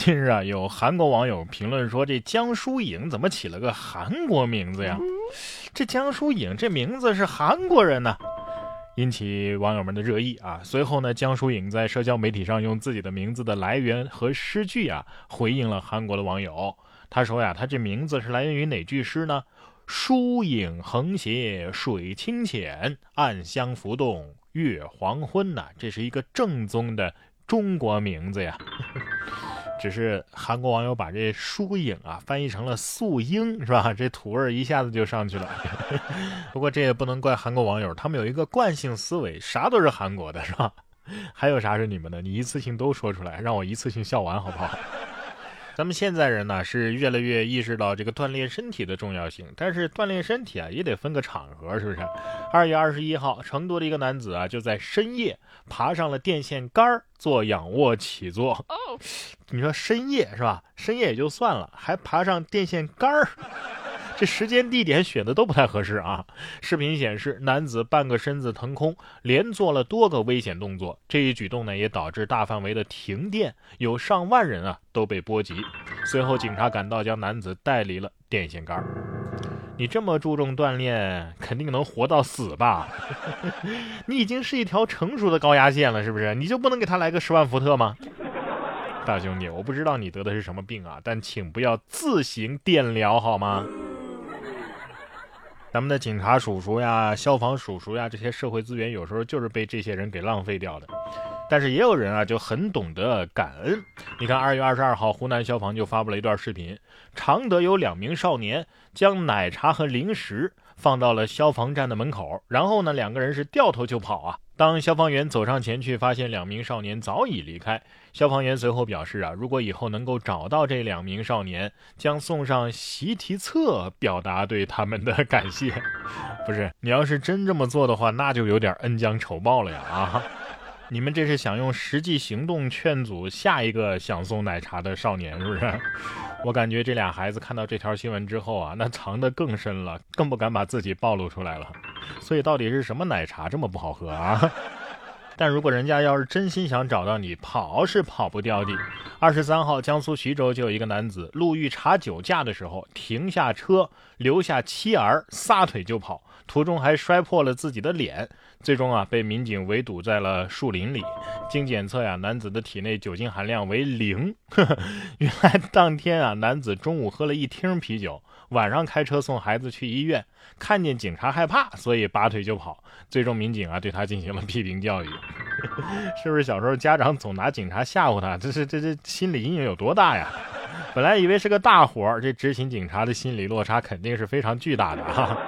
近日啊，有韩国网友评论说，这江疏影怎么起了个韩国名字呀？这江疏影这名字是韩国人呢，引起网友们的热议啊。随后呢，江疏影在社交媒体上用自己的名字的来源和诗句啊，回应了韩国的网友。他说呀，他这名字是来源于哪句诗呢？疏影横斜水清浅，暗香浮动月黄昏呐。这是一个正宗的中国名字呀。只是韩国网友把这疏影啊翻译成了素英，是吧？这土味一下子就上去了。不过这也不能怪韩国网友，他们有一个惯性思维，啥都是韩国的，是吧？还有啥是你们的？你一次性都说出来，让我一次性笑完，好不好？咱们现在人呢是越来越意识到这个锻炼身体的重要性，但是锻炼身体啊也得分个场合，是不是？二月二十一号，成都的一个男子啊就在深夜爬上了电线杆做仰卧起坐。哦，你说深夜是吧？深夜也就算了，还爬上电线杆儿。这时间地点选的都不太合适啊！视频显示，男子半个身子腾空，连做了多个危险动作。这一举动呢，也导致大范围的停电，有上万人啊都被波及。随后，警察赶到，将男子带离了电线杆。你这么注重锻炼，肯定能活到死吧？你已经是一条成熟的高压线了，是不是？你就不能给他来个十万伏特吗？大兄弟，我不知道你得的是什么病啊，但请不要自行电疗好吗？咱们的警察叔叔呀、消防叔叔呀，这些社会资源有时候就是被这些人给浪费掉的。但是也有人啊，就很懂得感恩。你看，二月二十二号，湖南消防就发布了一段视频，常德有两名少年将奶茶和零食放到了消防站的门口，然后呢，两个人是掉头就跑啊。当消防员走上前去，发现两名少年早已离开。消防员随后表示啊，如果以后能够找到这两名少年，将送上习题册，表达对他们的感谢。不是，你要是真这么做的话，那就有点恩将仇报了呀！啊，你们这是想用实际行动劝阻下一个想送奶茶的少年，是不是？我感觉这俩孩子看到这条新闻之后啊，那藏得更深了，更不敢把自己暴露出来了。所以到底是什么奶茶这么不好喝啊？但如果人家要是真心想找到你，跑是跑不掉的。二十三号，江苏徐州就有一个男子路遇查酒驾的时候，停下车，留下妻儿，撒腿就跑，途中还摔破了自己的脸，最终啊被民警围堵在了树林里。经检测呀，男子的体内酒精含量为零。原来当天啊，男子中午喝了一听啤酒。晚上开车送孩子去医院，看见警察害怕，所以拔腿就跑。最终民警啊对他进行了 批评教育，是不是小时候家长总拿警察吓唬他？这是这这心理阴影有多大呀？本来以为是个大活儿，这执勤警察的心理落差肯定是非常巨大的哈。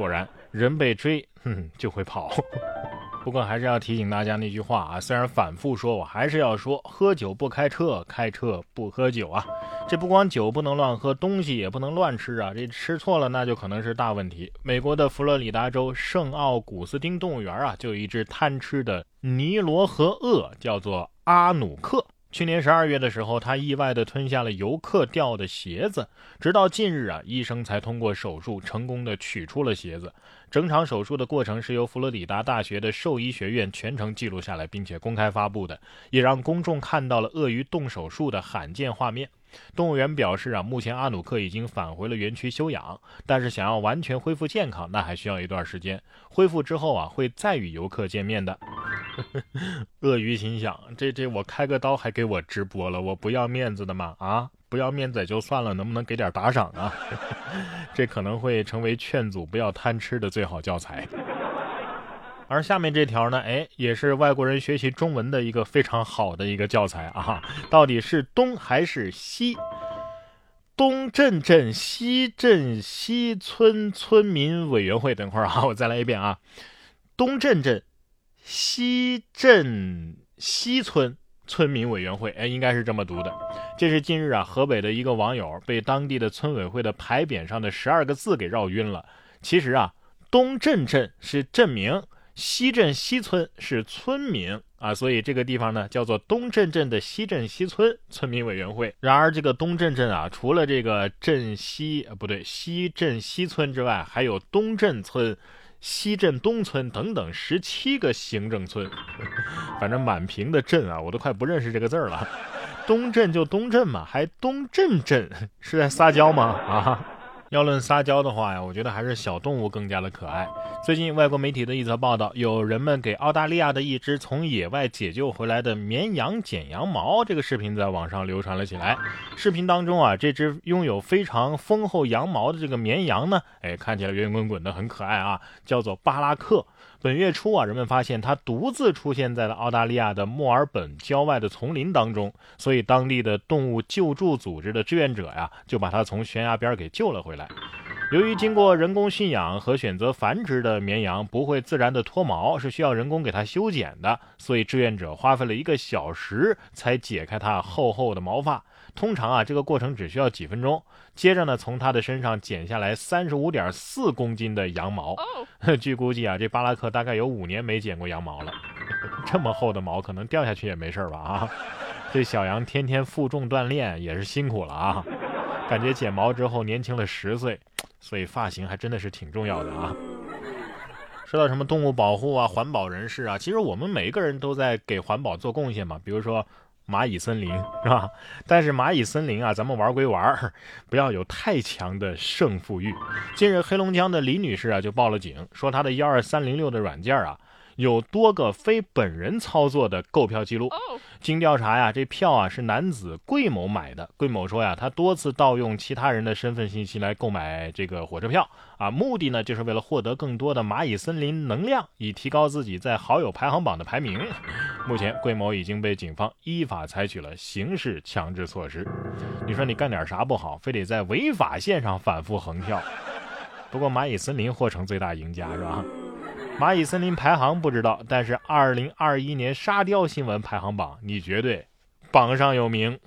果然，人被追，哼，就会跑。不过还是要提醒大家那句话啊，虽然反复说，我还是要说：喝酒不开车，开车不喝酒啊。这不光酒不能乱喝，东西也不能乱吃啊。这吃错了，那就可能是大问题。美国的佛罗里达州圣奥古斯丁动物园啊，就有一只贪吃的尼罗河鳄，叫做阿努克。去年十二月的时候，他意外地吞下了游客掉的鞋子，直到近日啊，医生才通过手术成功的取出了鞋子。整场手术的过程是由佛罗里达大学的兽医学院全程记录下来，并且公开发布的，也让公众看到了鳄鱼动手术的罕见画面。动物园表示啊，目前阿努克已经返回了园区休养，但是想要完全恢复健康，那还需要一段时间。恢复之后啊，会再与游客见面的。鳄鱼心想：这这，我开个刀还给我直播了，我不要面子的嘛？啊，不要面子也就算了，能不能给点打赏啊？这可能会成为劝阻不要贪吃的最好教材。而下面这条呢，哎，也是外国人学习中文的一个非常好的一个教材啊！到底是东还是西？东镇镇西镇西村村民委员会，等会儿啊，我再来一遍啊！东镇镇。西镇西村村民委员会，哎，应该是这么读的。这是近日啊，河北的一个网友被当地的村委会的牌匾上的十二个字给绕晕了。其实啊，东镇镇是镇名，西镇西村是村民啊，所以这个地方呢叫做东镇镇的西镇西村村民委员会。然而这个东镇镇啊，除了这个镇西呃不对西镇西村之外，还有东镇村。西镇东村等等十七个行政村，反正满屏的镇啊，我都快不认识这个字儿了。东镇就东镇嘛，还东镇镇，是在撒娇吗？啊！要论撒娇的话呀，我觉得还是小动物更加的可爱。最近外国媒体的一则报道，有人们给澳大利亚的一只从野外解救回来的绵羊剪羊毛，这个视频在网上流传了起来。视频当中啊，这只拥有非常丰厚羊毛的这个绵羊呢，哎，看起来圆滚滚的，很可爱啊，叫做巴拉克。本月初啊，人们发现它独自出现在了澳大利亚的墨尔本郊外的丛林当中，所以当地的动物救助组织的志愿者呀，就把它从悬崖边给救了回来。由于经过人工驯养和选择繁殖的绵羊不会自然的脱毛，是需要人工给它修剪的，所以志愿者花费了一个小时才解开它厚厚的毛发。通常啊，这个过程只需要几分钟。接着呢，从它的身上剪下来三十五点四公斤的羊毛。据估计啊，这巴拉克大概有五年没剪过羊毛了。这么厚的毛，可能掉下去也没事吧？啊，这小羊天天负重锻炼也是辛苦了啊。感觉剪毛之后年轻了十岁，所以发型还真的是挺重要的啊。说到什么动物保护啊、环保人士啊，其实我们每一个人都在给环保做贡献嘛。比如说。蚂蚁森林是吧？但是蚂蚁森林啊，咱们玩归玩，不要有太强的胜负欲。近日，黑龙江的李女士啊就报了警，说她的幺二三零六的软件啊。有多个非本人操作的购票记录。经调查呀，这票啊是男子桂某买的。桂某说呀，他多次盗用其他人的身份信息来购买这个火车票啊，目的呢就是为了获得更多的蚂蚁森林能量，以提高自己在好友排行榜的排名。目前，桂某已经被警方依法采取了刑事强制措施。你说你干点啥不好，非得在违法线上反复横跳？不过蚂蚁森林或成最大赢家是吧？蚂蚁森林排行不知道，但是二零二一年沙雕新闻排行榜，你绝对榜上有名。